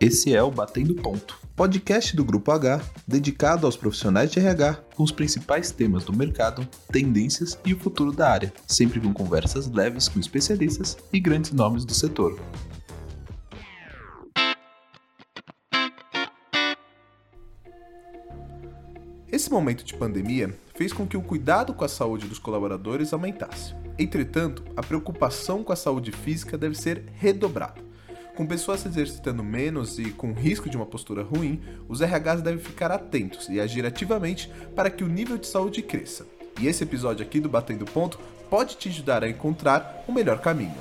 Esse é o Batendo Ponto, podcast do Grupo H, dedicado aos profissionais de RH, com os principais temas do mercado, tendências e o futuro da área, sempre com conversas leves com especialistas e grandes nomes do setor. Esse momento de pandemia fez com que o cuidado com a saúde dos colaboradores aumentasse. Entretanto, a preocupação com a saúde física deve ser redobrada. Com pessoas se exercitando menos e com risco de uma postura ruim, os RHs devem ficar atentos e agir ativamente para que o nível de saúde cresça. E esse episódio aqui do Batendo Ponto pode te ajudar a encontrar o melhor caminho.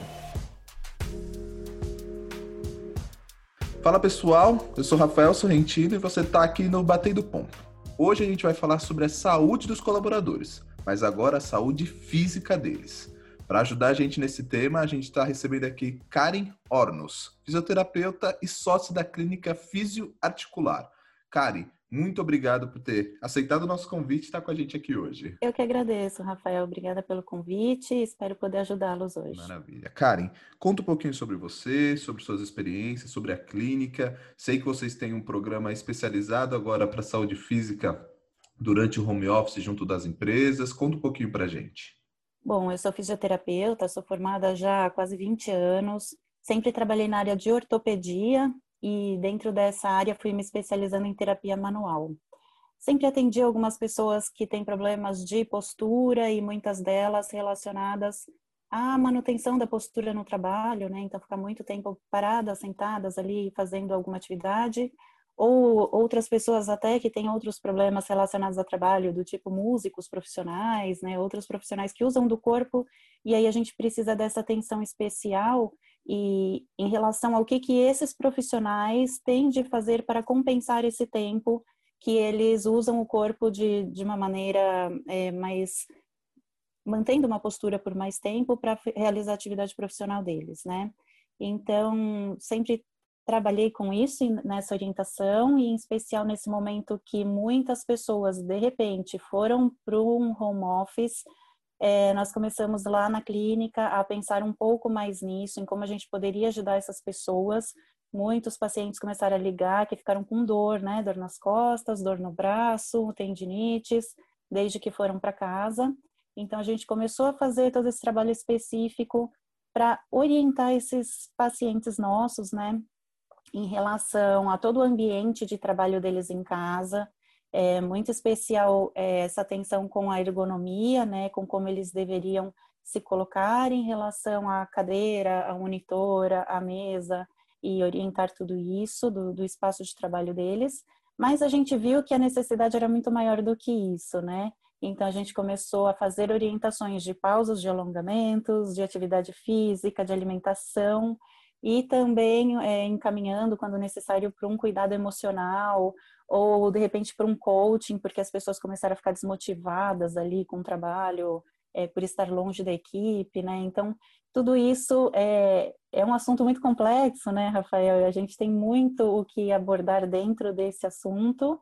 Fala pessoal, eu sou Rafael Sorrentino e você está aqui no Batendo Ponto. Hoje a gente vai falar sobre a saúde dos colaboradores, mas agora a saúde física deles. Para ajudar a gente nesse tema, a gente está recebendo aqui Karen Ornos, fisioterapeuta e sócia da clínica Fisioarticular. Karen, muito obrigado por ter aceitado o nosso convite e estar com a gente aqui hoje. Eu que agradeço, Rafael. Obrigada pelo convite e espero poder ajudá-los hoje. Maravilha. Karen, conta um pouquinho sobre você, sobre suas experiências, sobre a clínica. Sei que vocês têm um programa especializado agora para saúde física durante o home office junto das empresas. Conta um pouquinho para a gente. Bom, eu sou fisioterapeuta, sou formada já há quase 20 anos. Sempre trabalhei na área de ortopedia e dentro dessa área fui me especializando em terapia manual. Sempre atendi algumas pessoas que têm problemas de postura e muitas delas relacionadas à manutenção da postura no trabalho, né? Então ficar muito tempo paradas, sentadas ali fazendo alguma atividade ou outras pessoas até que têm outros problemas relacionados ao trabalho, do tipo músicos profissionais, né, outros profissionais que usam do corpo, e aí a gente precisa dessa atenção especial e em relação ao que que esses profissionais têm de fazer para compensar esse tempo que eles usam o corpo de, de uma maneira é, mais mantendo uma postura por mais tempo para realizar a atividade profissional deles, né? Então, sempre trabalhei com isso nessa orientação e em especial nesse momento que muitas pessoas de repente foram para um home office é, nós começamos lá na clínica a pensar um pouco mais nisso, em como a gente poderia ajudar essas pessoas. Muitos pacientes começaram a ligar que ficaram com dor, né? Dor nas costas, dor no braço, tendinites, desde que foram para casa. Então a gente começou a fazer todo esse trabalho específico para orientar esses pacientes nossos, né? Em relação a todo o ambiente de trabalho deles em casa. É muito especial é, essa atenção com a ergonomia, né, com como eles deveriam se colocar em relação à cadeira, à monitora, à mesa e orientar tudo isso do, do espaço de trabalho deles. Mas a gente viu que a necessidade era muito maior do que isso, né? Então a gente começou a fazer orientações de pausas de alongamentos, de atividade física, de alimentação e também é, encaminhando, quando necessário, para um cuidado emocional ou de repente para um coaching, porque as pessoas começaram a ficar desmotivadas ali com o trabalho, é, por estar longe da equipe, né? Então, tudo isso é, é um assunto muito complexo, né, Rafael? A gente tem muito o que abordar dentro desse assunto,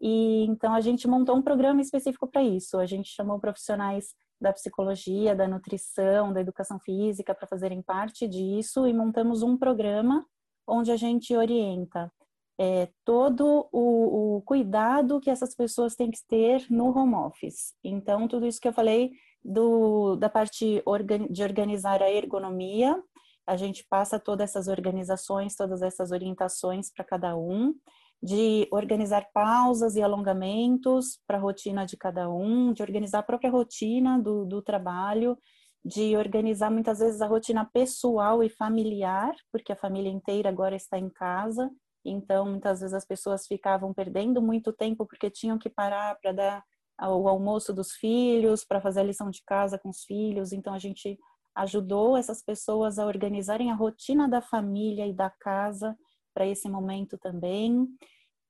e então a gente montou um programa específico para isso. A gente chamou profissionais da psicologia, da nutrição, da educação física para fazerem parte disso e montamos um programa onde a gente orienta é, todo o, o, cuidado que essas pessoas têm que ter no home office. Então, tudo isso que eu falei do, da parte de organizar a ergonomia, a gente passa todas essas organizações, todas essas orientações para cada um de organizar pausas e alongamentos para a rotina de cada um, de organizar a própria rotina do, do trabalho, de organizar muitas vezes a rotina pessoal e familiar, porque a família inteira agora está em casa, então muitas vezes as pessoas ficavam perdendo muito tempo porque tinham que parar para dar o almoço dos filhos, para fazer a lição de casa com os filhos, então a gente ajudou essas pessoas a organizarem a rotina da família e da casa para esse momento também.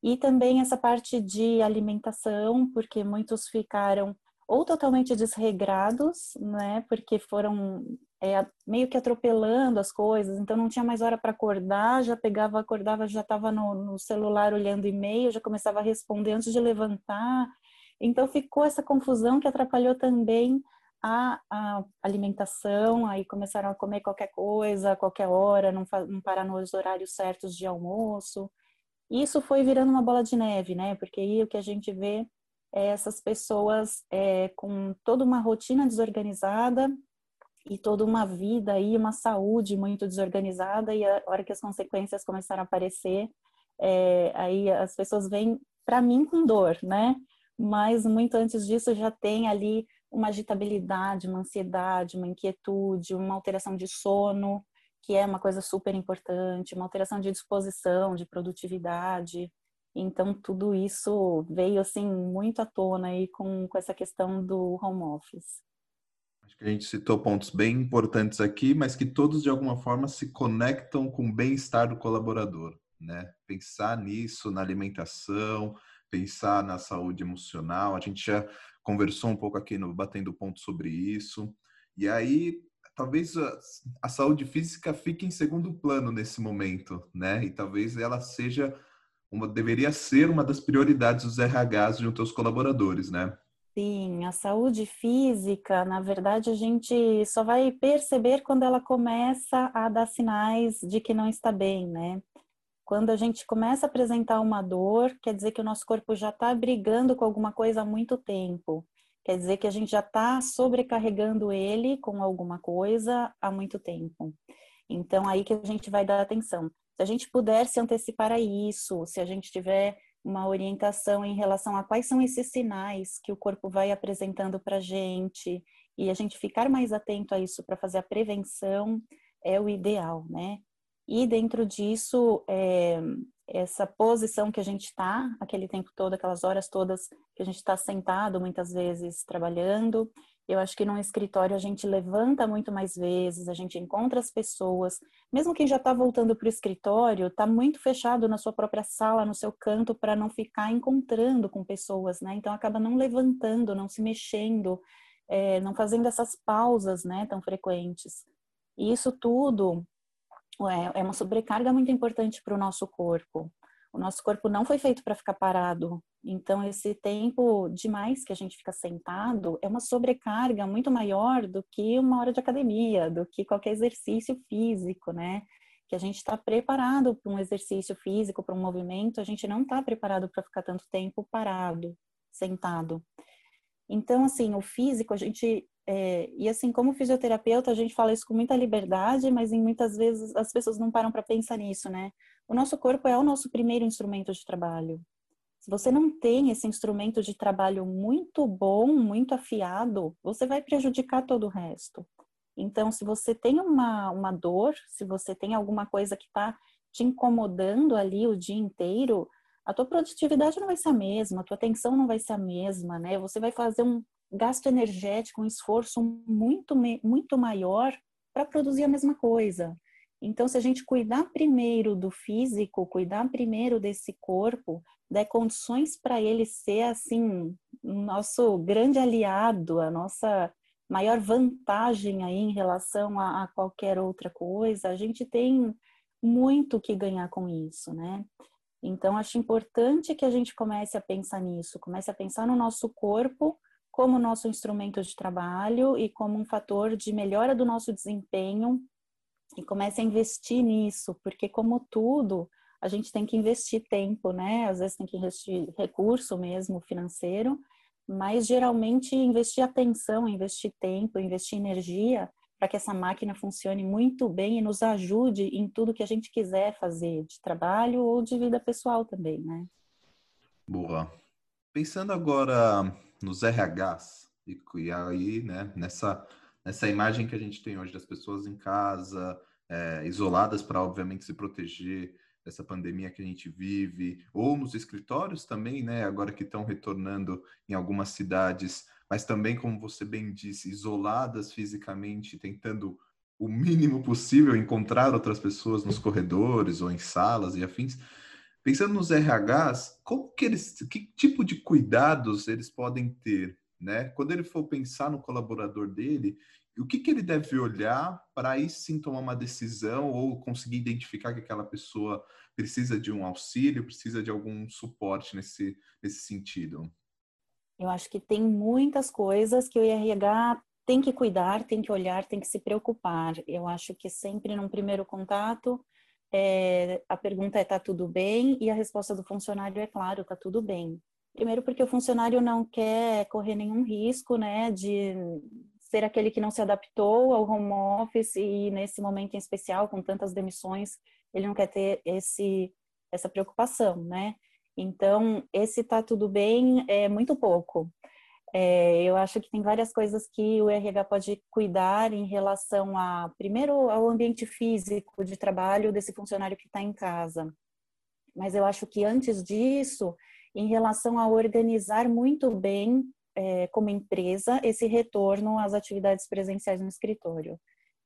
E também essa parte de alimentação, porque muitos ficaram ou totalmente desregrados, né? Porque foram é, meio que atropelando as coisas, então não tinha mais hora para acordar, já pegava, acordava, já estava no, no, celular olhando e-mail, já começava a responder antes de levantar. Então ficou essa confusão que atrapalhou também a, a, alimentação, aí começaram a comer qualquer coisa, a qualquer hora, não, não parar nos horários certos de almoço. Isso foi virando uma bola de neve, né? Porque aí o que a gente vê é essas pessoas é, com toda uma rotina desorganizada e toda uma vida e uma saúde muito desorganizada e a hora que as consequências começaram a aparecer, é, aí as pessoas vêm para mim com dor, né? Mas muito antes disso já tem ali uma agitabilidade, uma ansiedade, uma inquietude, uma alteração de sono, que é uma coisa super importante, uma alteração de disposição, de produtividade. Então, tudo isso veio, assim, muito à tona aí com, com essa questão do home office. Acho que a gente citou pontos bem importantes aqui, mas que todos, de alguma forma, se conectam com o bem-estar do colaborador, né? Pensar nisso, na alimentação, pensar na saúde emocional. A gente já conversou um pouco aqui no Batendo Ponto sobre isso. E aí, talvez a, a, saúde física fique em segundo plano nesse momento, né? E talvez ela seja uma deveria ser uma das prioridades dos RHs junto aos colaboradores, né? Sim, a saúde física, na verdade, a gente só vai perceber quando ela começa a dar sinais de que não está bem, né? Quando a gente começa a apresentar uma dor, quer dizer que o nosso corpo já está brigando com alguma coisa há muito tempo. Quer dizer que a gente já está sobrecarregando ele com alguma coisa há muito tempo. Então, aí que a gente vai dar atenção. Se a gente puder se antecipar a isso, se a gente tiver uma orientação em relação a quais são esses sinais que o corpo vai apresentando para a gente e a gente ficar mais atento a isso para fazer a prevenção é o ideal, né? E dentro disso, é, essa posição que a gente está, aquele tempo todo, aquelas horas todas que a gente está sentado, muitas vezes trabalhando, eu acho que num escritório a gente levanta muito mais vezes, a gente encontra as pessoas. Mesmo quem já está voltando para o escritório, está muito fechado na sua própria sala, no seu canto, para não ficar encontrando com pessoas, né? Então acaba não levantando, não se mexendo, é, não fazendo essas pausas, né, tão frequentes. E isso tudo é uma sobrecarga muito importante para o nosso corpo. O nosso corpo não foi feito para ficar parado. Então, esse tempo demais que a gente fica sentado é uma sobrecarga muito maior do que uma hora de academia, do que qualquer exercício físico, né? Que a gente está preparado para um exercício físico, para um movimento, a gente não está preparado para ficar tanto tempo parado, sentado. Então, assim, o físico, a gente é, e assim, como fisioterapeuta, a gente fala isso com muita liberdade, mas em muitas vezes as pessoas não param para pensar nisso, né? O nosso corpo é o nosso primeiro instrumento de trabalho. Se você não tem esse instrumento de trabalho muito bom, muito afiado, você vai prejudicar todo o resto. Então, se você tem uma, uma dor, se você tem alguma coisa que está te incomodando ali o dia inteiro, a tua produtividade não vai ser a mesma, a tua atenção não vai ser a mesma, né? Você vai fazer um, gasto energético, um esforço muito, muito maior para produzir a mesma coisa. Então, se a gente cuidar primeiro do físico, cuidar primeiro desse corpo, der condições para ele ser assim nosso grande aliado, a nossa maior vantagem aí em relação a, a qualquer outra coisa, a gente tem muito que ganhar com isso, né? Então, acho importante que a gente comece a pensar nisso, comece a pensar no nosso corpo como nosso instrumento de trabalho e como um fator de melhora do nosso desempenho e comece a investir nisso, porque como tudo, a gente tem que investir tempo, né? Às vezes tem que investir recurso mesmo financeiro, mas geralmente investir atenção, investir tempo, investir energia para que essa máquina funcione muito bem e nos ajude em tudo que a gente quiser fazer, de trabalho ou de vida pessoal também, né? Boa. Pensando agora nos RHs, e, e aí, né, nessa, nessa imagem que a gente tem hoje das pessoas em casa, é, isoladas para, obviamente, se proteger dessa pandemia que a gente vive, ou nos escritórios também, né, agora que estão retornando em algumas cidades, mas também, como você bem disse, isoladas fisicamente, tentando o mínimo possível encontrar outras pessoas nos corredores ou em salas e afins. Pensando nos RHs, como que eles, que tipo de cuidados eles podem ter, né? Quando ele for pensar no colaborador dele, o que, que ele deve olhar para aí sim tomar uma decisão ou conseguir identificar que aquela pessoa precisa de um auxílio, precisa de algum suporte nesse, nesse sentido? Eu acho que tem muitas coisas que o RH tem que cuidar, tem que olhar, tem que se preocupar. Eu acho que sempre num primeiro contato é, a pergunta é: tá tudo bem? E a resposta do funcionário é claro, tá tudo bem. Primeiro, porque o funcionário não quer correr nenhum risco, né, de ser aquele que não se adaptou ao home office e nesse momento em especial, com tantas demissões, ele não quer ter esse essa preocupação, né? Então, esse tá tudo bem é muito pouco. É, eu acho que tem várias coisas que o RH pode cuidar em relação a, primeiro, ao ambiente físico de trabalho desse funcionário que está em casa. Mas eu acho que antes disso, em relação a organizar muito bem, é, como empresa, esse retorno às atividades presenciais no escritório.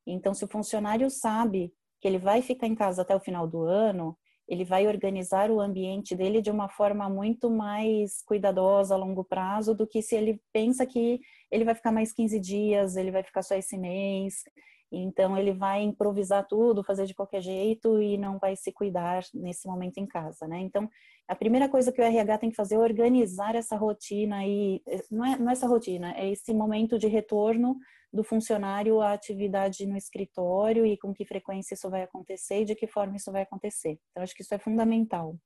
Então, se o funcionário sabe que ele vai ficar em casa até o final do ano, ele vai organizar o ambiente dele de uma forma muito mais cuidadosa a longo prazo do que se ele pensa que ele vai ficar mais 15 dias, ele vai ficar só esse mês. Então ele vai improvisar tudo, fazer de qualquer jeito e não vai se cuidar nesse momento em casa, né? Então a primeira coisa que o RH tem que fazer é organizar essa rotina e não é, não é essa rotina, é esse momento de retorno do funcionário à atividade no escritório e com que frequência isso vai acontecer e de que forma isso vai acontecer. Então, acho que isso é fundamental.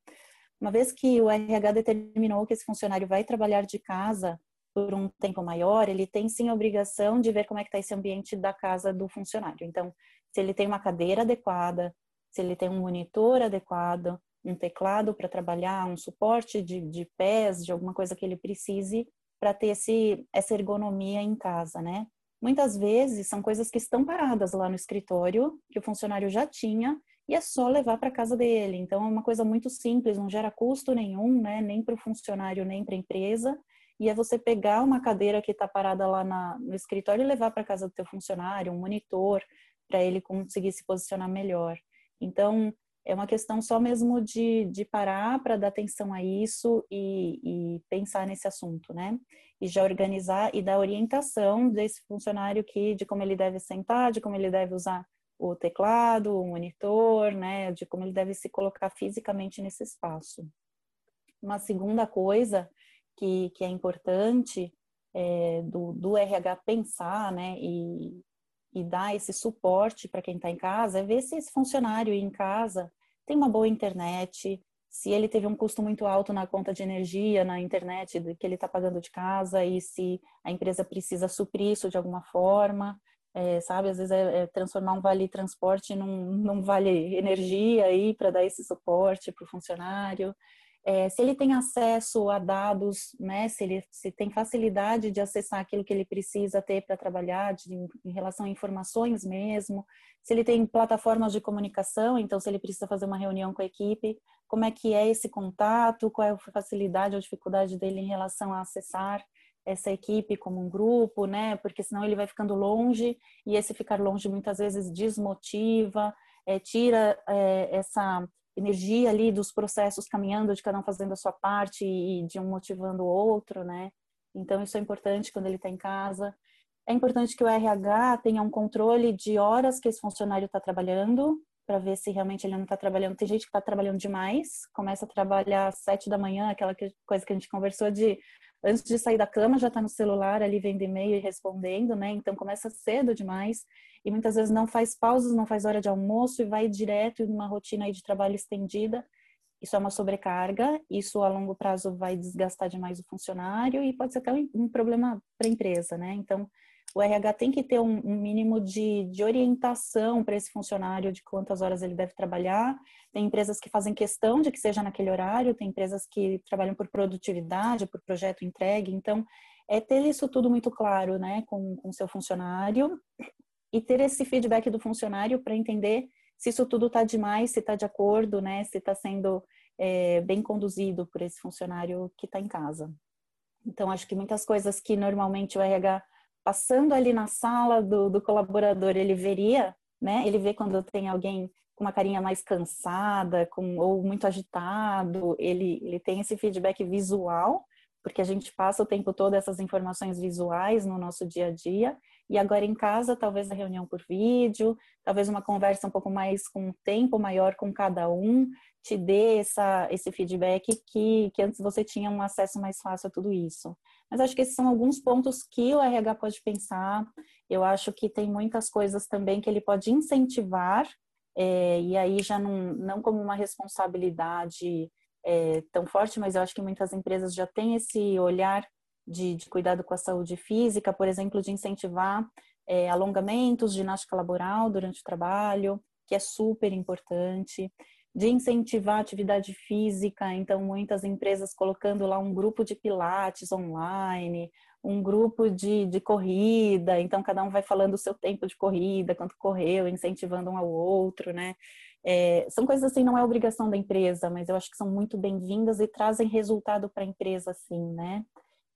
Uma vez que o RH determinou que esse funcionário vai trabalhar de casa por um tempo maior, ele tem sim a obrigação de ver como é que está esse ambiente da casa do funcionário. Então, se ele tem uma cadeira adequada, se ele tem um monitor adequado, um teclado para trabalhar, um suporte de, de pés, de alguma coisa que ele precise para ter esse, essa ergonomia em casa, né? Muitas vezes são coisas que estão paradas lá no escritório, que o funcionário já tinha, e é só levar para casa dele. Então é uma coisa muito simples, não gera custo nenhum, né? nem para o funcionário, nem para a empresa. E é você pegar uma cadeira que está parada lá na, no escritório e levar para casa do teu funcionário, um monitor, para ele conseguir se posicionar melhor. Então, é uma questão só mesmo de, de parar para dar atenção a isso e, e, pensar nesse assunto, né? E já organizar e dar orientação desse funcionário que de como ele deve sentar, de como ele deve usar o teclado, o monitor, né? De como ele deve se colocar fisicamente nesse espaço. Uma segunda coisa que, que é importante é, do, do RH pensar, né? E, e dar esse suporte para quem está em casa é ver se esse funcionário em casa tem uma boa internet, se ele teve um custo muito alto na conta de energia, na internet que ele está pagando de casa e se a empresa precisa suprir isso de alguma forma, é, sabe? Às vezes é, é, transformar um vale transporte num, num vale energia aí para dar esse suporte para o funcionário. É, se ele tem acesso a dados, né, se ele se tem facilidade de acessar aquilo que ele precisa ter para trabalhar de, em relação a informações mesmo, se ele tem plataformas de comunicação, então se ele precisa fazer uma reunião com a equipe, como é que é esse contato, qual é a facilidade ou dificuldade dele em relação a acessar essa equipe como um grupo, né? Porque senão ele vai ficando longe e esse ficar longe muitas vezes desmotiva, é, tira é, essa energia ali dos processos caminhando, de cada um fazendo a sua parte e de um motivando o outro, né? Então, isso é importante quando ele está em casa. É importante que o RH tenha um controle de horas que esse funcionário está trabalhando, para ver se realmente ele não está trabalhando. Tem gente que está trabalhando demais, começa a trabalhar às sete da manhã, aquela coisa que a gente conversou de antes de sair da cama já está no celular ali vendo e-mail e respondendo, né? Então começa cedo demais e muitas vezes não faz pausas, não faz hora de almoço e vai direto em uma rotina aí de trabalho estendida. Isso é uma sobrecarga, isso a longo prazo vai desgastar demais o funcionário e pode ser até um problema para a empresa, né? Então, o RH tem que ter um, mínimo de, de orientação para esse funcionário de quantas horas ele deve trabalhar. Tem empresas que fazem questão de que seja naquele horário, tem empresas que trabalham por produtividade, por projeto entregue. Então, é ter isso tudo muito claro, né, com o seu funcionário e ter esse feedback do funcionário para entender se isso tudo está demais, se está de acordo, né, se está sendo é, bem conduzido por esse funcionário que está em casa. Então, acho que muitas coisas que normalmente o RH passando ali na sala do, do colaborador, ele veria, né? Ele vê quando tem alguém com uma carinha mais cansada, com ou muito agitado, ele, ele tem esse feedback visual porque a gente passa o tempo todo essas informações visuais no nosso dia a dia, e agora em casa, talvez a reunião por vídeo, talvez uma conversa um pouco mais com um tempo maior com cada um, te dê essa, esse feedback que, que antes você tinha um acesso mais fácil a tudo isso. Mas acho que esses são alguns pontos que o RH pode pensar. Eu acho que tem muitas coisas também que ele pode incentivar, é, e aí já não, não como uma responsabilidade é, tão forte, mas eu acho que muitas empresas já têm esse olhar de, de cuidado com a saúde física, por exemplo, de incentivar é, alongamentos, ginástica laboral durante o trabalho, que é super importante, de incentivar atividade física, então muitas empresas colocando lá um grupo de pilates online, um grupo de, de corrida, então cada um vai falando o seu tempo de corrida, quanto correu, incentivando um ao outro, né? É, são coisas assim, não é obrigação da empresa, mas eu acho que são muito bem-vindas e trazem resultado para a empresa, assim, né?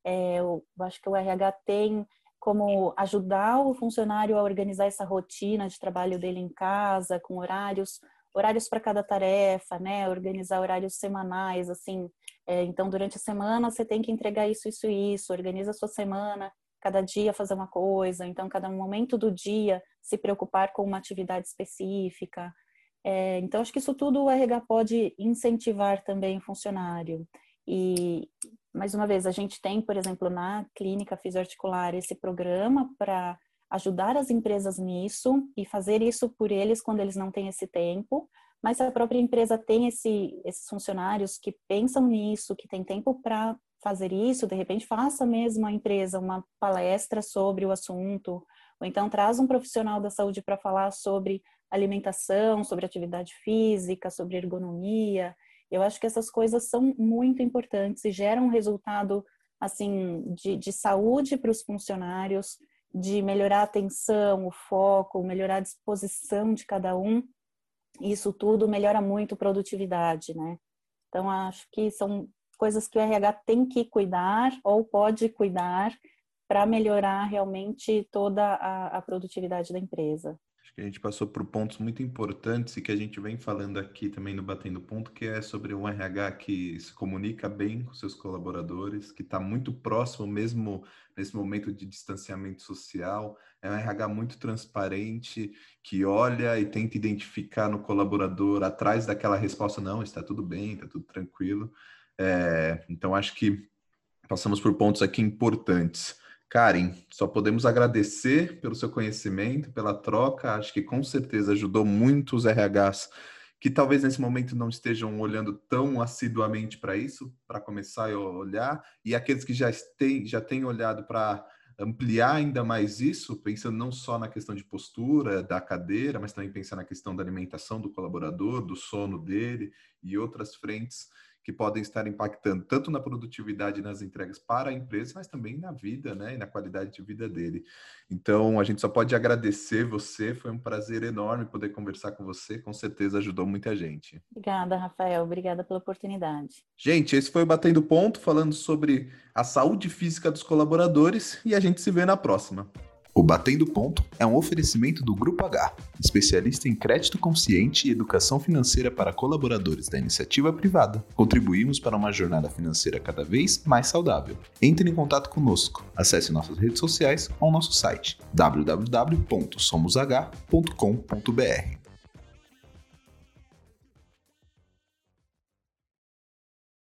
É, eu acho que o RH tem como ajudar o funcionário a organizar essa rotina de trabalho dele em casa, com horários, horários para cada tarefa, né? Organizar horários semanais, assim. É, então, durante a semana você tem que entregar isso, isso isso. Organiza a sua semana, cada dia fazer uma coisa. Então, cada momento do dia se preocupar com uma atividade específica. É, então, acho que isso tudo o RH pode incentivar também o funcionário. E, mais uma vez, a gente tem, por exemplo, na clínica fisioarticular esse programa para ajudar as empresas nisso e fazer isso por eles quando eles não têm esse tempo. Mas a própria empresa tem esse, esses funcionários que pensam nisso, que tem tempo para fazer isso, de repente faça mesmo a empresa uma palestra sobre o assunto, ou então traz um profissional da saúde para falar sobre alimentação, sobre atividade física, sobre ergonomia. Eu acho que essas coisas são muito importantes e geram um resultado assim de, de saúde para os funcionários, de melhorar a atenção, o foco, melhorar a disposição de cada um. Isso tudo melhora muito a produtividade, né? Então acho que são coisas que o RH tem que cuidar ou pode cuidar para melhorar realmente toda a, a produtividade da empresa. Acho que a gente passou por pontos muito importantes e que a gente vem falando aqui também no Batendo Ponto, que é sobre um RH que se comunica bem com seus colaboradores, que está muito próximo mesmo nesse momento de distanciamento social. É um RH muito transparente, que olha e tenta identificar no colaborador atrás daquela resposta, não, está tudo bem, está tudo tranquilo. É, então, acho que passamos por pontos aqui importantes. Karen, só podemos agradecer pelo seu conhecimento, pela troca. Acho que com certeza ajudou muito os RHs que talvez nesse momento não estejam olhando tão assiduamente para isso, para começar a olhar, e aqueles que já têm, já têm olhado para ampliar ainda mais isso, pensando não só na questão de postura da cadeira, mas também pensando na questão da alimentação do colaborador, do sono dele e outras frentes que podem estar impactando tanto na produtividade e nas entregas para a empresa, mas também na vida, né, e na qualidade de vida dele. Então, a gente só pode agradecer você, foi um prazer enorme poder conversar com você, com certeza ajudou muita gente. Obrigada, Rafael, obrigada pela oportunidade. Gente, esse foi o Batendo Ponto, falando sobre a saúde física dos colaboradores, e a gente se vê na próxima. O Batendo Ponto é um oferecimento do Grupo H, especialista em crédito consciente e educação financeira para colaboradores da iniciativa privada. Contribuímos para uma jornada financeira cada vez mais saudável. Entre em contato conosco. Acesse nossas redes sociais ou nosso site www.somosH.com.br.